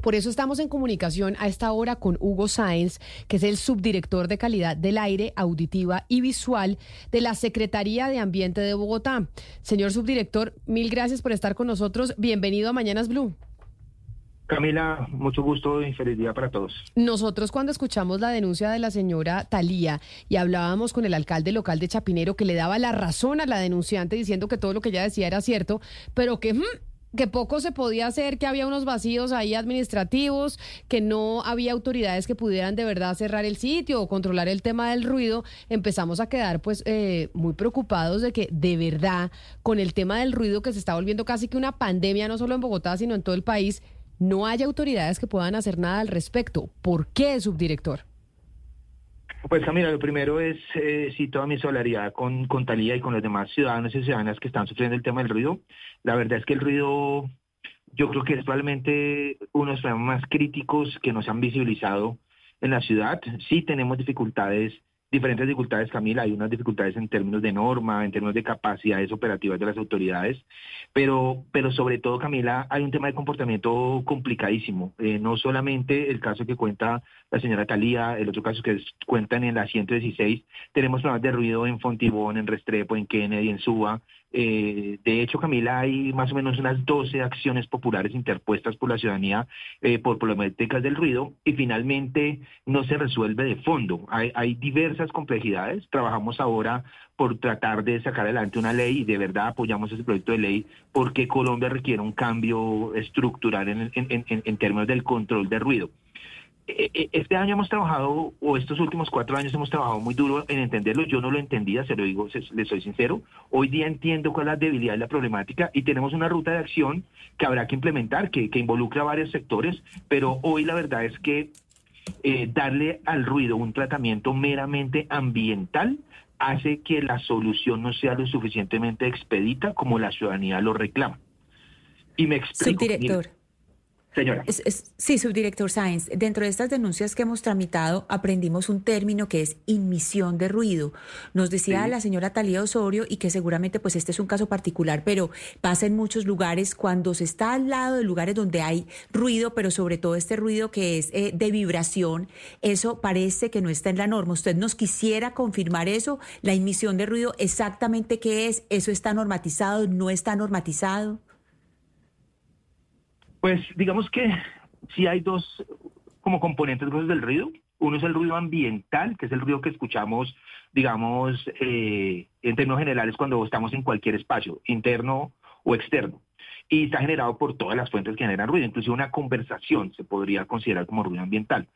Por eso estamos en comunicación a esta hora con Hugo Sáenz, que es el subdirector de calidad del aire, auditiva y visual de la Secretaría de Ambiente de Bogotá. Señor subdirector, mil gracias por estar con nosotros. Bienvenido a Mañanas Blue. Camila, mucho gusto y feliz día para todos. Nosotros cuando escuchamos la denuncia de la señora Talía y hablábamos con el alcalde local de Chapinero que le daba la razón a la denunciante diciendo que todo lo que ella decía era cierto, pero que... Hmm, que poco se podía hacer, que había unos vacíos ahí administrativos, que no había autoridades que pudieran de verdad cerrar el sitio o controlar el tema del ruido, empezamos a quedar pues eh, muy preocupados de que de verdad con el tema del ruido que se está volviendo casi que una pandemia no solo en Bogotá sino en todo el país, no hay autoridades que puedan hacer nada al respecto. ¿Por qué, subdirector? Pues Camila, lo primero es, eh, sí, toda mi solidaridad con, con Talía y con los demás ciudadanos y ciudadanas que están sufriendo el tema del ruido. La verdad es que el ruido, yo creo que es probablemente uno de los problemas más críticos que nos han visibilizado en la ciudad. Sí tenemos dificultades diferentes dificultades, Camila. Hay unas dificultades en términos de norma, en términos de capacidades operativas de las autoridades, pero, pero sobre todo, Camila, hay un tema de comportamiento complicadísimo. Eh, no solamente el caso que cuenta la señora Talía, el otro caso que cuentan en la 116, tenemos problemas de ruido en Fontibón, en Restrepo, en Kennedy, en Suba, eh, de hecho, Camila, hay más o menos unas 12 acciones populares interpuestas por la ciudadanía eh, por problemáticas del ruido y finalmente no se resuelve de fondo. Hay, diversas complejidades. Trabajamos ahora por tratar de sacar adelante una ley y de verdad apoyamos ese proyecto de ley porque Colombia requiere un cambio estructural en, en, en términos del control de ruido. Eh, eh, este año hemos trabajado, o estos últimos cuatro años hemos trabajado muy duro en entenderlo. Yo no lo entendía, se lo digo, le soy sincero. Hoy día entiendo cuál es la debilidad de la problemática y tenemos una ruta de acción que habrá que implementar, que, involucra a varios sectores, pero hoy la verdad es que eh, darle al ruido un tratamiento meramente ambiental hace que la solución no sea lo suficientemente expedita como la ciudadanía lo reclama. Y me explico. Señora. sí, subdirector Sáenz, dentro de estas denuncias que hemos tramitado aprendimos un término que es inmisión de ruido. Nos decía la señora Talía Osorio y que seguramente pues este es un caso particular, pero pasa en muchos lugares cuando se está al lado de lugares donde hay ruido, pero sobre todo este ruido que es eh, de vibración, eso parece que no está en la norma. ¿Usted nos quisiera confirmar eso? ¿La inmisión de ruido exactamente qué es? ¿Eso está normatizado? ¿No está normatizado? Pues digamos que sí hay dos como componentes del ruido. Uno es el ruido ambiental, que es el ruido que escuchamos, digamos, eh, en términos generales cuando estamos en cualquier espacio, interno o externo. Y está generado por todas las fuentes que generan ruido. Incluso una conversación se podría considerar como ruido ambiental.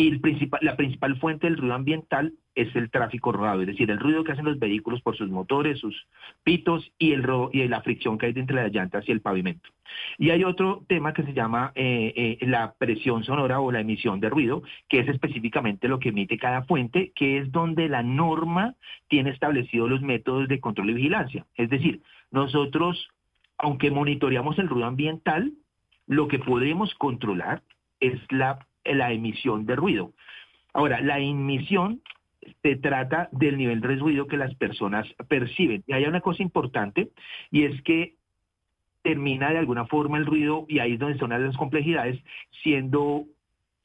Y la principal fuente del ruido ambiental es el tráfico rodado, es decir, el ruido que hacen los vehículos por sus motores, sus pitos y, el, y la fricción que hay entre las llantas y el pavimento. Y hay otro tema que se llama eh, eh, la presión sonora o la emisión de ruido, que es específicamente lo que emite cada fuente, que es donde la norma tiene establecidos los métodos de control y vigilancia. Es decir, nosotros, aunque monitoreamos el ruido ambiental, lo que podemos controlar es la la emisión de ruido. Ahora, la emisión se trata del nivel de ruido que las personas perciben. Y hay una cosa importante, y es que termina de alguna forma el ruido, y ahí es donde son las complejidades, siendo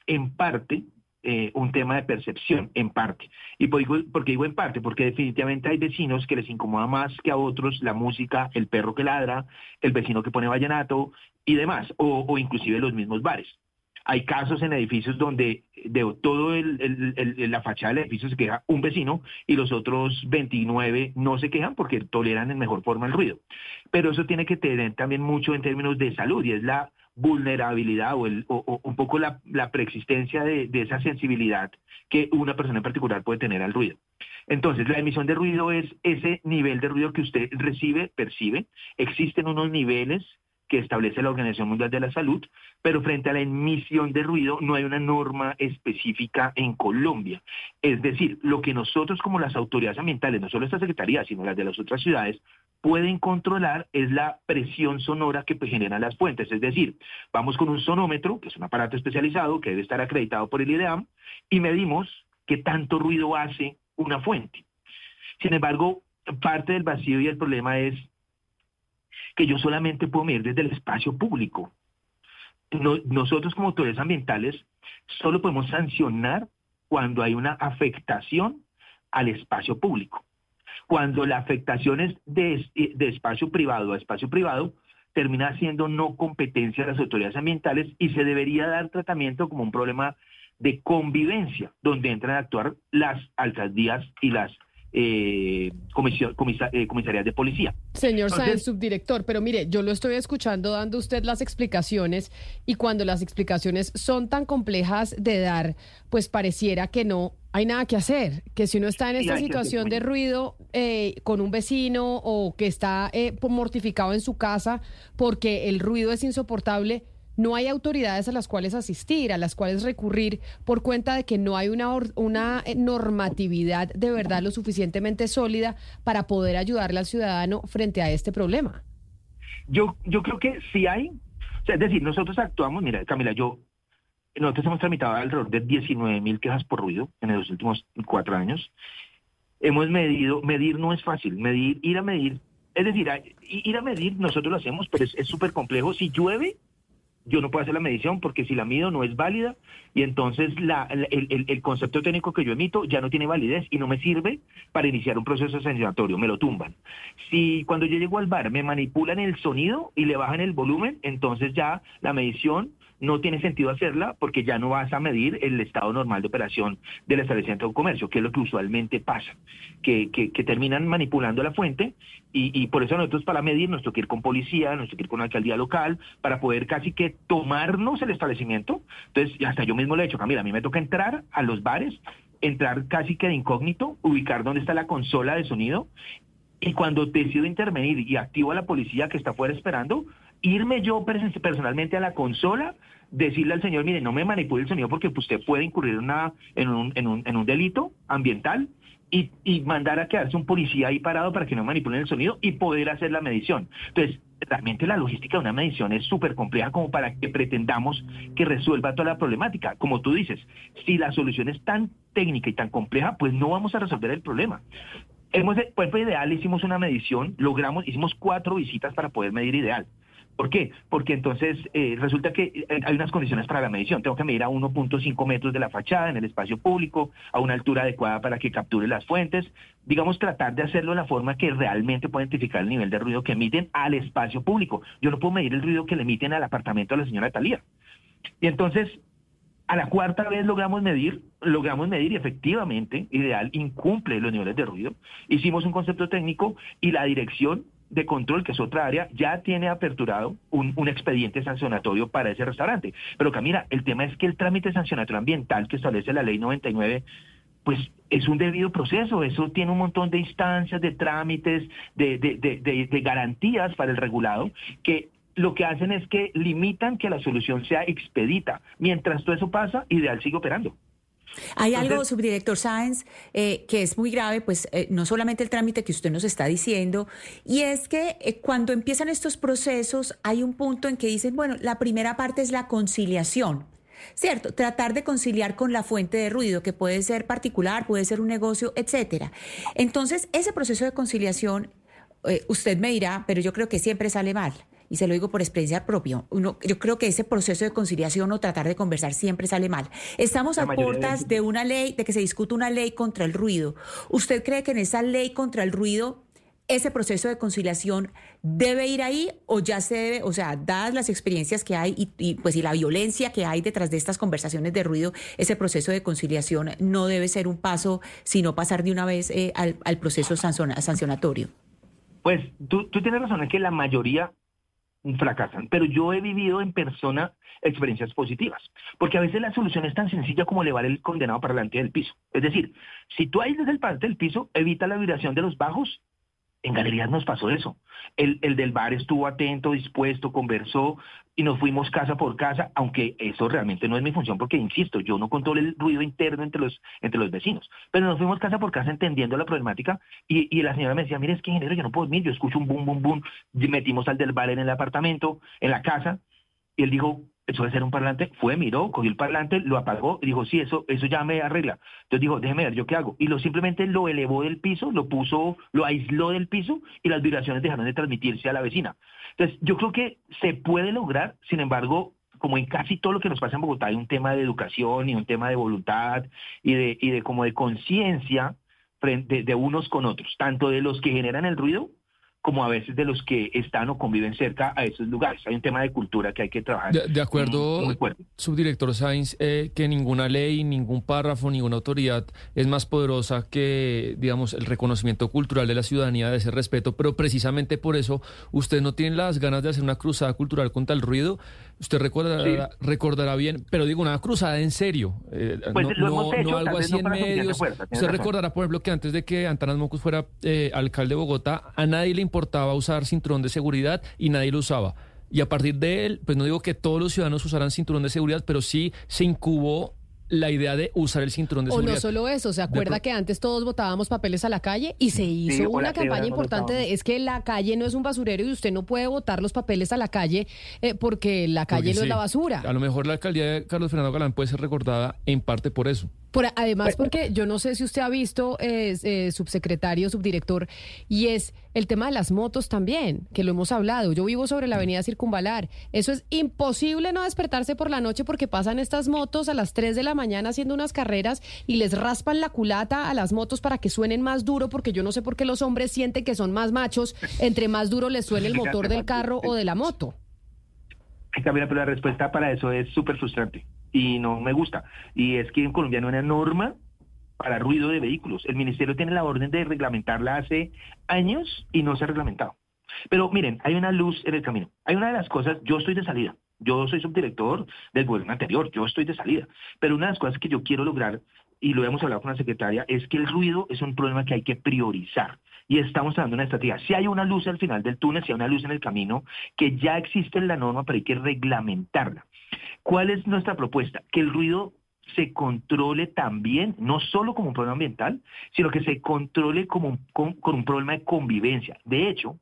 en parte eh, un tema de percepción, en parte. ¿Y por, qué digo en parte? Porque definitivamente hay vecinos que les incomoda más que a otros la música, el perro que ladra, el vecino que pone vallenato y demás, o, o inclusive los mismos bares. Hay casos en edificios donde de todo la fachada del edificio se queja un vecino y los otros 29 no se quejan porque toleran en mejor forma el ruido. Pero eso tiene que tener también mucho en términos de salud y es la vulnerabilidad o, un poco la, preexistencia de, esa sensibilidad que una persona en particular puede tener al ruido. Entonces, la emisión de ruido es ese nivel de ruido que usted recibe, percibe. Existen unos niveles que establece la Organización Mundial de la Salud, pero frente a la emisión de ruido no hay una norma específica en Colombia. Es decir, lo que nosotros como las autoridades ambientales, no solo esta Secretaría, sino las de las otras ciudades, pueden controlar es la presión sonora que pues, generan las fuentes. Es decir, vamos con un sonómetro, que es un aparato especializado que debe estar acreditado por el IDEAM, y medimos qué tanto ruido hace una fuente. Sin embargo, parte del vacío y el problema es que yo solamente puedo medir desde el espacio público. nosotros como autoridades ambientales solo podemos sancionar cuando hay una afectación al espacio público. Cuando la afectación es de, de espacio privado a espacio privado, termina siendo no competencia de las autoridades ambientales y se debería dar tratamiento como un problema de convivencia, donde entran a actuar las alcaldías y las eh, eh, comisarías de policía. Señor Sáenz, subdirector, pero mire, yo lo estoy escuchando dando usted las explicaciones y cuando las explicaciones son tan complejas de dar, pues pareciera que no hay nada que hacer, que si uno está en esta situación de ruido eh, con un vecino o que está eh, mortificado en su casa porque el ruido es insoportable, no hay autoridades a las cuales asistir, a las cuales recurrir por cuenta de que no hay una, una eh, normatividad de verdad lo suficientemente sólida para poder ayudarle al ciudadano frente a este problema. Yo, yo creo que sí hay, es decir, nosotros actuamos, mira, Camila, yo, nosotros hemos tramitado alrededor de 19 mil quejas por ruido en los últimos cuatro años. Hemos medido, medir no es fácil, medir, ir a medir, es decir, ir a medir nosotros lo hacemos, pero es súper complejo. Si llueve, yo no puedo hacer la medición porque si la mido no es válida y entonces el, concepto técnico que yo emito ya no tiene validez y no me sirve para iniciar un proceso sancionatorio, me lo tumban. Si cuando yo llego al bar me manipulan el sonido y le bajan el volumen, entonces ya la medición no tiene sentido hacerla porque ya no vas a medir el estado normal de operación del establecimiento de comercio, que es lo que usualmente pasa, que, terminan manipulando la fuente y, por eso nosotros para medir nos toca ir con policía, nos toca ir con la alcaldía local, para poder casi que tomarnos el establecimiento. Entonces, hasta yo mismo le he dicho, Camila, a mí me toca entrar a los bares, entrar casi que de incógnito, ubicar dónde está la consola de sonido y cuando decido intervenir y activo a la policía que está fuera esperando, irme yo personalmente a la consola, decirle al señor, mire, no me manipule el sonido porque usted puede incurrir en, un, delito ambiental y, mandar a quedarse un policía ahí parado para que no manipulen el sonido y poder hacer la medición. Entonces, realmente la logística de una medición es súper compleja como para que pretendamos que resuelva toda la problemática. Como tú dices, si la solución es tan técnica y tan compleja, pues no vamos a resolver el problema. Hemos, pues, ideal, hicimos una medición, logramos, hicimos cuatro visitas para poder medir ideal. ¿Por qué? Porque entonces eh, resulta que eh, hay unas condiciones para la medición. Tengo que medir a 1.5 metros de la fachada en el espacio público, a una altura adecuada para que capture las fuentes. Digamos, tratar de hacerlo de la forma que realmente pueda identificar el nivel de ruido que emiten al espacio público. Yo no puedo medir el ruido que le emiten al apartamento de la señora Talía. Y entonces, a la cuarta vez logramos medir, logramos medir y efectivamente, ideal, incumple los niveles de ruido. Hicimos un concepto técnico y la dirección de control, que es otra área, ya tiene aperturado un, expediente sancionatorio para ese restaurante. Pero Camila, el tema es que el trámite sancionatorio ambiental que establece la ley 99 pues es un debido proceso, eso tiene un montón de instancias, de trámites, de, de, garantías para el regulado, que lo que hacen es que limitan que la solución sea expedita. Mientras todo eso pasa, Ideal sigue operando. Hay algo, subdirector Sáenz, eh, que es muy grave, pues eh, no solamente el trámite que usted nos está diciendo, y es que eh, cuando empiezan estos procesos hay un punto en que dicen, bueno, la primera parte es la conciliación. ¿Cierto? Tratar de conciliar con la fuente de ruido, que puede ser particular, puede ser un negocio, etcétera. Entonces, ese proceso de conciliación, usted me dirá, pero yo creo que siempre sale mal y se lo digo por experiencia propia, uno, yo creo que ese proceso de conciliación o tratar de conversar siempre sale mal. Estamos a puertas de... una ley, de que se discute una ley contra el ruido. ¿Usted cree que en esa ley contra el ruido ese proceso de conciliación debe ir ahí o ya se debe, o sea, dadas las experiencias que hay y, pues y la violencia que hay detrás de estas conversaciones de ruido, ese proceso de conciliación no debe ser un paso, sino pasar de una vez eh, al, proceso sancionatorio. Pues tú, tú tienes razón en que la mayoría fracasan. Pero yo he vivido en persona experiencias positivas, porque a veces la solución es tan sencilla como elevar el condenado para delante del piso. Es decir, si tú aíslas el parte del piso, evita la vibración de los bajos en galerías nos pasó eso. El, el, del bar estuvo atento, dispuesto, conversó y nos fuimos casa por casa, aunque eso realmente no es mi función porque, insisto, yo no controlo el ruido interno entre los, entre los vecinos. Pero nos fuimos casa por casa entendiendo la problemática y, y la señora me decía, mire, es que ingeniero, yo no puedo dormir, yo escucho un boom, boom, boom. Metimos al del bar en el apartamento, en la casa, y él dijo, eso debe ser un parlante, fue, miró, cogió el parlante, lo apagó y dijo, sí, eso, eso ya me arregla. Entonces dijo, déjeme ver, ¿yo qué hago? Y lo simplemente lo elevó del piso, lo puso, lo aisló del piso y las vibraciones dejaron de transmitirse a la vecina. Entonces, yo creo que se puede lograr, sin embargo, como en casi todo lo que nos pasa en Bogotá, hay un tema de educación y un tema de voluntad y de, y de como de conciencia de unos con otros, tanto de los que generan el ruido como a veces de los que están o conviven cerca a esos lugares. Hay un tema de cultura que hay que trabajar. De, acuerdo, subdirector Sainz, eh, que ninguna ley, ningún párrafo, ninguna autoridad es más poderosa que, digamos, el reconocimiento cultural de la ciudadanía, de ese respeto, pero precisamente por eso usted no tiene las ganas de hacer una cruzada cultural contra el ruido. Usted recordará, recordará bien, pero digo, una cruzada en serio. Eh, pues no, algo así en medios. usted recordará, por ejemplo, que antes de que Antanas Mocus fuera eh, alcalde de Bogotá, a nadie le importaba usar cinturón de seguridad y nadie lo usaba. Y a partir de él, pues no digo que todos los ciudadanos usaran cinturón de seguridad, pero sí se incubó la idea de usar el cinturón de seguridad. O no solo eso, ¿se acuerda que antes todos botábamos papeles a la calle y se hizo una campaña importante de es que la calle no es un basurero y usted no puede botar los papeles a la calle eh, porque la calle no es la basura? A lo mejor la alcaldía de Carlos Fernando Galán puede ser recordada en parte por eso además, porque yo no sé si usted ha visto, eh, subsecretario, subdirector, y es el tema de las motos también, que lo hemos hablado. Yo vivo sobre la avenida Circunvalar. Eso es imposible no despertarse por la noche porque pasan estas motos a las 3 de la mañana haciendo unas carreras y les raspan la culata a las motos para que suenen más duro, porque yo no sé por qué los hombres sienten que son más machos entre más duro les suene el motor del carro o de la moto. Camila, pero la respuesta para eso es súper frustrante y no me gusta. Y es que en Colombia no hay una norma para ruido de vehículos. El ministerio tiene la orden de reglamentarla hace años y no se ha reglamentado. Pero miren, hay una luz en el camino. Hay una de las cosas, yo estoy de salida. Yo soy subdirector del gobierno anterior, yo estoy de salida. Pero una de las cosas que yo quiero lograr, y lo hemos hablado con la secretaria, es que el ruido es un problema que hay que priorizar. Y estamos dando una estrategia. Si hay una luz al final del túnel, si hay una luz en el camino, que ya existe en la norma, pero hay que reglamentarla. ¿Cuál es nuestra propuesta? Que el ruido se controle también, no solo como un problema ambiental, sino que se controle como con, un problema de convivencia. De hecho,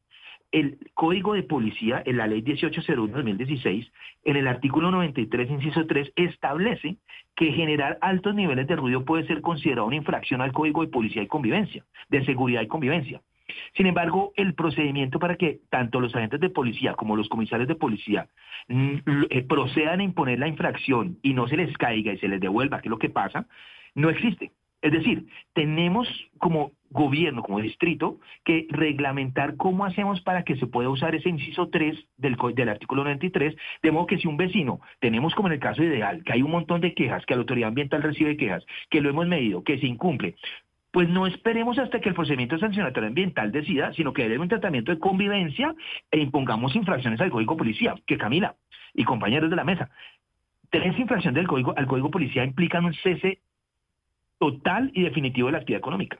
el Código de Policía, en la Ley 1801-2016, en el artículo 93, inciso 3, establece que generar altos niveles de ruido puede ser considerado una infracción al Código de Policía y Convivencia, de Seguridad y Convivencia. Sin embargo, el procedimiento para que tanto los agentes de policía como los comisarios de policía mm, eh, procedan a imponer la infracción y no se les caiga y se les devuelva, que es lo que pasa, no existe. Es decir, tenemos como gobierno, como distrito, que reglamentar cómo hacemos para que se pueda usar ese inciso 3 del, del artículo 93, de modo que si un vecino, tenemos como en el caso ideal, que hay un montón de quejas, que la autoridad ambiental recibe quejas, que lo hemos medido, que se incumple, pues no esperemos hasta que el procedimiento sancionatorio ambiental decida, sino que dé un tratamiento de convivencia e impongamos infracciones al Código Policía, que Camila y compañeros de la mesa, tres infracciones del código, al Código Policía implican un cese total y definitivo de la actividad económica.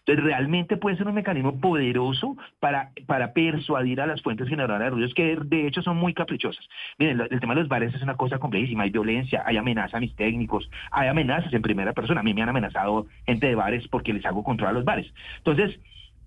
Entonces, realmente puede ser un mecanismo poderoso para, para persuadir a las fuentes generadoras de ruidos, que de hecho son muy caprichosas. Miren, el tema de los bares es una cosa complejísima. Hay violencia, hay amenazas a mis técnicos, hay amenazas en primera persona. A mí me han amenazado gente de bares porque les hago control a los bares. Entonces,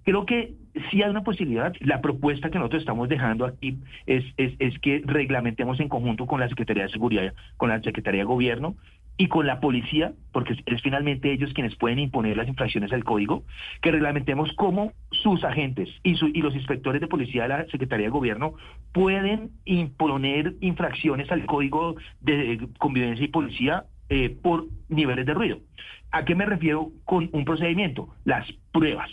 creo que sí hay una posibilidad. La propuesta que nosotros estamos dejando aquí es, es, es, que reglamentemos en conjunto con la Secretaría de Seguridad, con la Secretaría de Gobierno, y con la policía, porque es finalmente ellos quienes pueden imponer las infracciones al código, que reglamentemos cómo sus agentes y, y los inspectores de policía de la Secretaría de Gobierno pueden imponer infracciones al código de convivencia y policía eh, por niveles de ruido. ¿A qué me refiero con un procedimiento? Las pruebas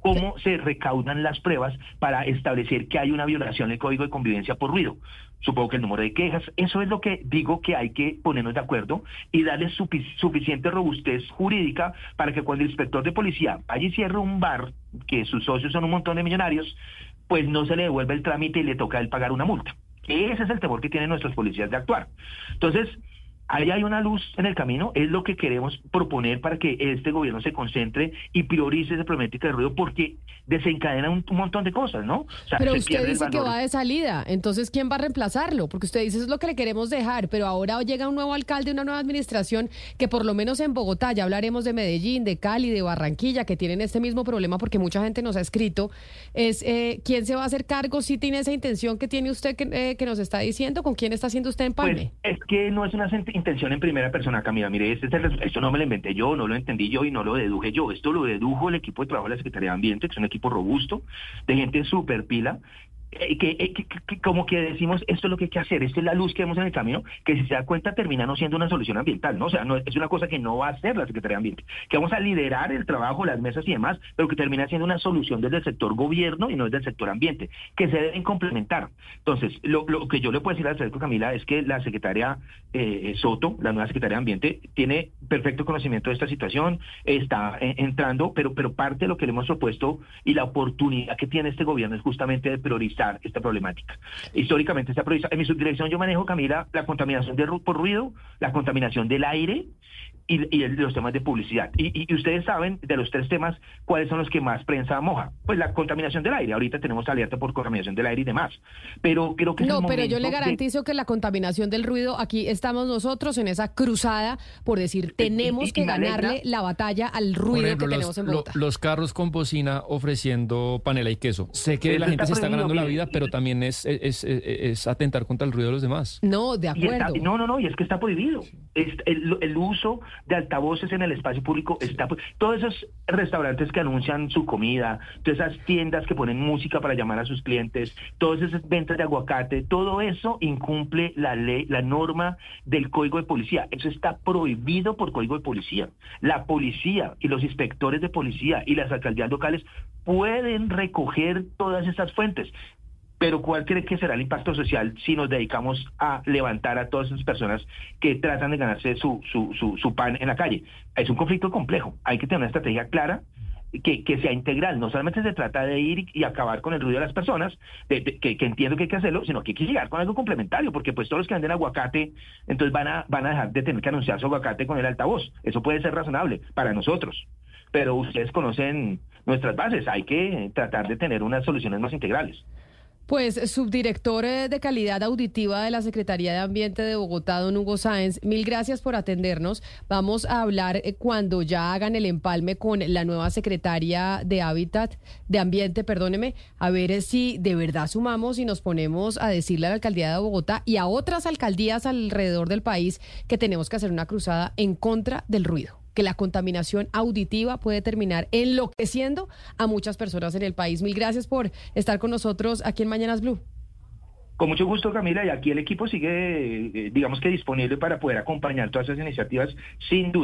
cómo se recaudan las pruebas para establecer que hay una violación del código de convivencia por ruido. Supongo que el número de quejas, eso es lo que digo que hay que ponernos de acuerdo y darle suficiente robustez jurídica para que cuando el inspector de policía vaya y cierre un bar, que sus socios son un montón de millonarios, pues no se le devuelve el trámite y le toca a él pagar una multa. Ese es el temor que tienen nuestros policías de actuar. Entonces, ahí hay una luz en el camino, es lo que queremos proponer para que este gobierno se concentre y priorice ese problemática de ruido porque desencadena un, montón de cosas, ¿no? pero usted dice que va de salida, entonces ¿quién va a reemplazarlo? Porque usted dice eso es lo que le queremos dejar, pero ahora llega un nuevo alcalde, una nueva administración que por lo menos en Bogotá, ya hablaremos de Medellín, de Cali, de Barranquilla, que tienen este mismo problema porque mucha gente nos ha escrito, es eh, ¿quién se va a hacer cargo? Si tiene esa intención que tiene usted que, eh, que nos está diciendo, ¿con quién está haciendo usted empalme? Pues es que no es una intención en primera persona, Camila. Mire, este esto no me lo inventé yo, no lo entendí yo y no lo deduje yo. Esto lo dedujo el equipo de trabajo de la Secretaría de Ambiente, que es un equipo robusto, de gente súper pila, eh, eh, que, como que decimos, esto es lo que hay que hacer, esta es la luz que vemos en el camino, que si se da cuenta termina no siendo una solución ambiental, ¿no? O sea, no, es una cosa que no va a hacer la Secretaría de Ambiente, que vamos a liderar el trabajo, las mesas y demás, pero que termina siendo una solución desde el sector gobierno y no desde el sector ambiente, que se deben complementar. Entonces, lo, que yo le puedo decir al secretario Camila es que la secretaria eh, Soto, la nueva secretaria de Ambiente, tiene perfecto conocimiento de esta situación, está entrando, pero, pero parte de lo que le hemos propuesto y la oportunidad que tiene este gobierno es justamente de priorizar esta problemática. Históricamente está priorizada. En mi subdirección yo manejo, Camila, la contaminación de, por ruido, la contaminación del aire y, y los temas de publicidad. Y, ustedes saben de los tres temas cuáles son los que más prensa moja. Pues la contaminación del aire. Ahorita tenemos alerta por contaminación del aire y demás. Pero creo que no, pero yo le garantizo que la contaminación del ruido aquí estamos nosotros en esa cruzada por decir tenemos que ganarle la batalla al ruido que tenemos en Bogotá. los carros con bocina ofreciendo panela y queso. Sé que la gente se está ganando la vida, pero también es, es, atentar contra el ruido de los demás. No, de acuerdo. no, no, no, y es que está prohibido. el, el uso de altavoces en el espacio público está pues, todos esos restaurantes que anuncian su comida, todas esas tiendas que ponen música para llamar a sus clientes, todas esas ventas de aguacate, todo eso incumple la ley, la norma del Código de Policía. Eso está prohibido por Código de Policía. La policía y los inspectores de policía y las alcaldías locales pueden recoger todas esas fuentes. Pero ¿cuál cree que será el impacto social si nos dedicamos a levantar a todas esas personas que tratan de ganarse su, su, su, pan en la calle? Es un conflicto complejo. Hay que tener una estrategia clara que, que, sea integral. No solamente se trata de ir y, acabar con el ruido de las personas, que, que, entiendo que hay que hacerlo, sino que hay que llegar con algo complementario, porque pues todos los que venden aguacate, entonces van a, van a dejar de tener que anunciar su aguacate con el altavoz. Eso puede ser razonable para nosotros. Pero ustedes conocen nuestras bases. Hay que tratar de tener unas soluciones más integrales. Pues subdirector eh, de calidad auditiva de la Secretaría de Ambiente de Bogotá, don Hugo Sáenz, mil gracias por atendernos. Vamos a hablar eh, cuando ya hagan el empalme con la nueva secretaria de Hábitat, de Ambiente, perdóneme, a ver eh, si de verdad sumamos y nos ponemos a decirle a la alcaldía de Bogotá y a otras alcaldías alrededor del país que tenemos que hacer una cruzada en contra del ruido que la contaminación auditiva puede terminar enloqueciendo a muchas personas en el país. Mil gracias por estar con nosotros aquí en Mañanas Blue. Con mucho gusto, Camila, y aquí el equipo sigue, eh, digamos que disponible para poder acompañar todas esas iniciativas, sin duda.